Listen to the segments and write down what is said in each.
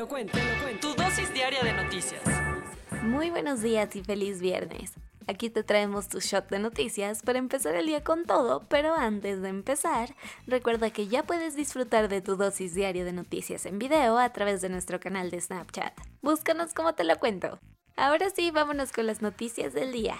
lo cuento, te lo cuento. Tu dosis diaria de noticias. Muy buenos días y feliz viernes. Aquí te traemos tu shot de noticias para empezar el día con todo, pero antes de empezar, recuerda que ya puedes disfrutar de tu dosis diaria de noticias en video a través de nuestro canal de Snapchat. Búscanos como te lo cuento. Ahora sí, vámonos con las noticias del día.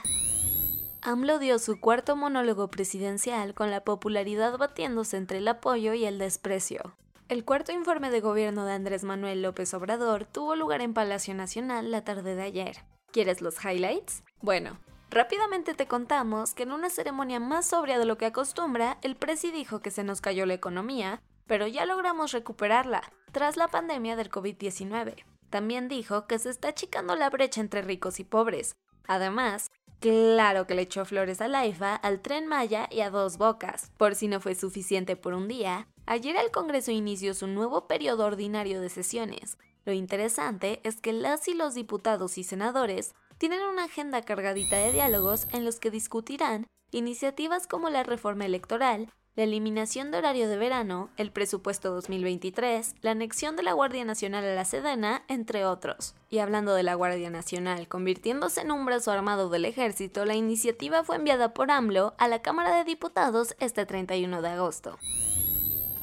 AMLO dio su cuarto monólogo presidencial con la popularidad batiéndose entre el apoyo y el desprecio. El cuarto informe de gobierno de Andrés Manuel López Obrador tuvo lugar en Palacio Nacional la tarde de ayer. ¿Quieres los highlights? Bueno, rápidamente te contamos que en una ceremonia más sobria de lo que acostumbra, el presi dijo que se nos cayó la economía, pero ya logramos recuperarla tras la pandemia del COVID-19. También dijo que se está achicando la brecha entre ricos y pobres. Además, Claro que le echó flores a la IFA, al tren Maya y a dos bocas. Por si no fue suficiente por un día, ayer el Congreso inició su nuevo periodo ordinario de sesiones. Lo interesante es que las y los diputados y senadores tienen una agenda cargadita de diálogos en los que discutirán iniciativas como la reforma electoral, la eliminación de horario de verano, el presupuesto 2023, la anexión de la Guardia Nacional a la Sedena, entre otros. Y hablando de la Guardia Nacional convirtiéndose en un brazo armado del ejército, la iniciativa fue enviada por AMLO a la Cámara de Diputados este 31 de agosto.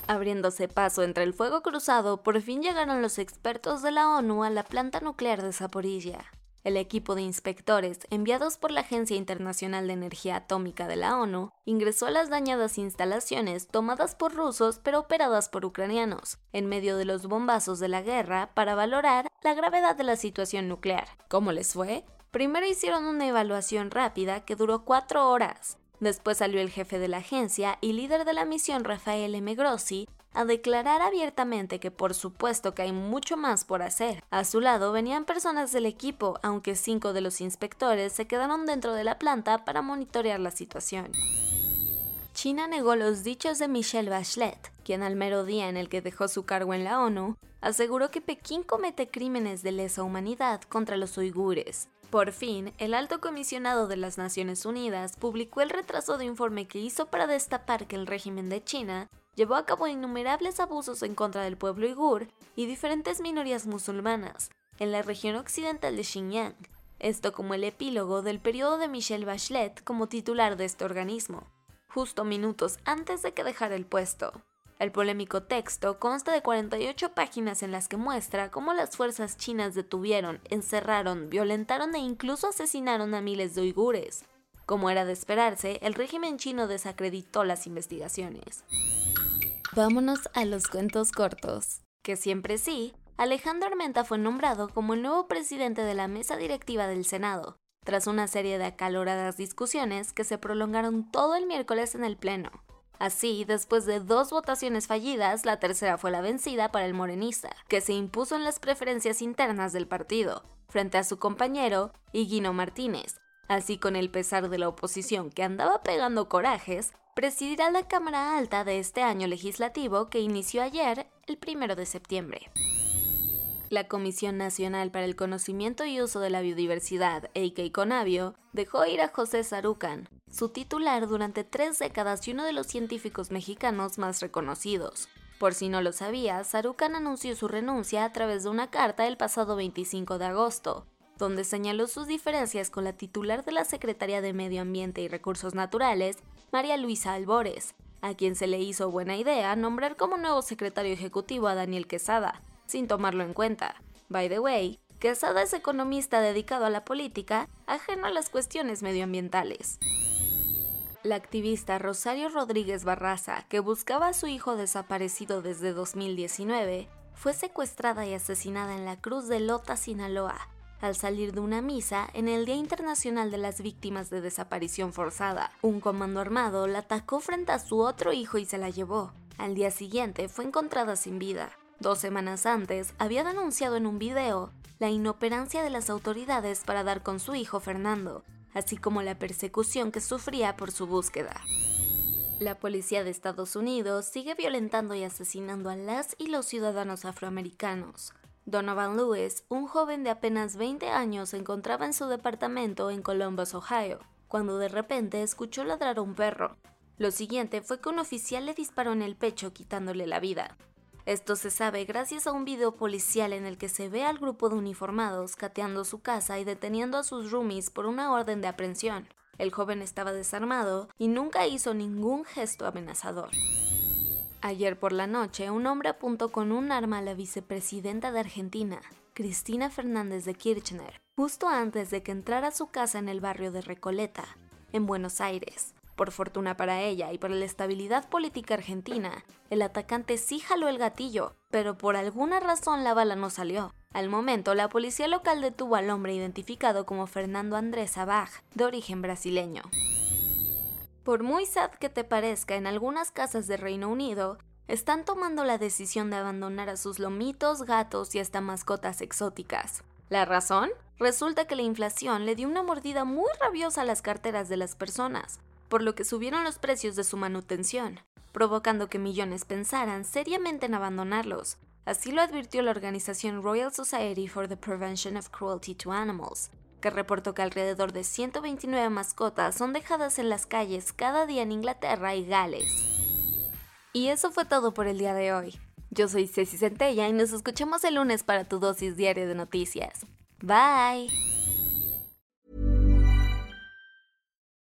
Abriéndose paso entre el fuego cruzado, por fin llegaron los expertos de la ONU a la planta nuclear de Zaporilla. El equipo de inspectores, enviados por la Agencia Internacional de Energía Atómica de la ONU, ingresó a las dañadas instalaciones tomadas por rusos pero operadas por ucranianos, en medio de los bombazos de la guerra, para valorar la gravedad de la situación nuclear. ¿Cómo les fue? Primero hicieron una evaluación rápida que duró cuatro horas. Después salió el jefe de la agencia y líder de la misión Rafael M. Grossi a declarar abiertamente que por supuesto que hay mucho más por hacer. A su lado venían personas del equipo, aunque cinco de los inspectores se quedaron dentro de la planta para monitorear la situación. China negó los dichos de Michelle Bachelet, quien al mero día en el que dejó su cargo en la ONU, aseguró que Pekín comete crímenes de lesa humanidad contra los uigures. Por fin, el alto comisionado de las Naciones Unidas publicó el retraso de informe que hizo para destapar que el régimen de China llevó a cabo innumerables abusos en contra del pueblo uigur y diferentes minorías musulmanas en la región occidental de Xinjiang, esto como el epílogo del periodo de Michelle Bachelet como titular de este organismo, justo minutos antes de que dejara el puesto. El polémico texto consta de 48 páginas en las que muestra cómo las fuerzas chinas detuvieron, encerraron, violentaron e incluso asesinaron a miles de uigures. Como era de esperarse, el régimen chino desacreditó las investigaciones. Vámonos a los cuentos cortos. Que siempre sí, Alejandro Armenta fue nombrado como el nuevo presidente de la mesa directiva del Senado, tras una serie de acaloradas discusiones que se prolongaron todo el miércoles en el Pleno. Así, después de dos votaciones fallidas, la tercera fue la vencida para el morenista, que se impuso en las preferencias internas del partido, frente a su compañero, Higuino Martínez. Así, con el pesar de la oposición que andaba pegando corajes, presidirá la Cámara Alta de este año legislativo que inició ayer, el primero de septiembre. La Comisión Nacional para el Conocimiento y Uso de la Biodiversidad, EIKE Conavio, dejó ir a José Sarucan, su titular durante tres décadas y uno de los científicos mexicanos más reconocidos. Por si no lo sabía, Sarucan anunció su renuncia a través de una carta el pasado 25 de agosto, donde señaló sus diferencias con la titular de la Secretaría de Medio Ambiente y Recursos Naturales, María Luisa Albores, a quien se le hizo buena idea nombrar como nuevo secretario ejecutivo a Daniel Quesada, sin tomarlo en cuenta. By the way, Quesada es economista dedicado a la política, ajeno a las cuestiones medioambientales. La activista Rosario Rodríguez Barraza, que buscaba a su hijo desaparecido desde 2019, fue secuestrada y asesinada en la Cruz de Lota, Sinaloa, al salir de una misa en el Día Internacional de las Víctimas de Desaparición Forzada. Un comando armado la atacó frente a su otro hijo y se la llevó. Al día siguiente fue encontrada sin vida. Dos semanas antes había denunciado en un video la inoperancia de las autoridades para dar con su hijo Fernando, así como la persecución que sufría por su búsqueda. La policía de Estados Unidos sigue violentando y asesinando a las y los ciudadanos afroamericanos. Donovan Lewis, un joven de apenas 20 años, se encontraba en su departamento en Columbus, Ohio, cuando de repente escuchó ladrar a un perro. Lo siguiente fue que un oficial le disparó en el pecho quitándole la vida. Esto se sabe gracias a un video policial en el que se ve al grupo de uniformados cateando su casa y deteniendo a sus roomies por una orden de aprehensión. El joven estaba desarmado y nunca hizo ningún gesto amenazador. Ayer por la noche, un hombre apuntó con un arma a la vicepresidenta de Argentina, Cristina Fernández de Kirchner, justo antes de que entrara a su casa en el barrio de Recoleta, en Buenos Aires. Por fortuna para ella y para la estabilidad política argentina, el atacante sí jaló el gatillo, pero por alguna razón la bala no salió. Al momento, la policía local detuvo al hombre identificado como Fernando Andrés Abaj, de origen brasileño. Por muy sad que te parezca, en algunas casas de Reino Unido, están tomando la decisión de abandonar a sus lomitos, gatos y hasta mascotas exóticas. ¿La razón? Resulta que la inflación le dio una mordida muy rabiosa a las carteras de las personas, por lo que subieron los precios de su manutención, provocando que millones pensaran seriamente en abandonarlos. Así lo advirtió la organización Royal Society for the Prevention of Cruelty to Animals, que reportó que alrededor de 129 mascotas son dejadas en las calles cada día en Inglaterra y Gales. Y eso fue todo por el día de hoy. Yo soy Ceci Centella y nos escuchamos el lunes para tu dosis diaria de noticias. Bye.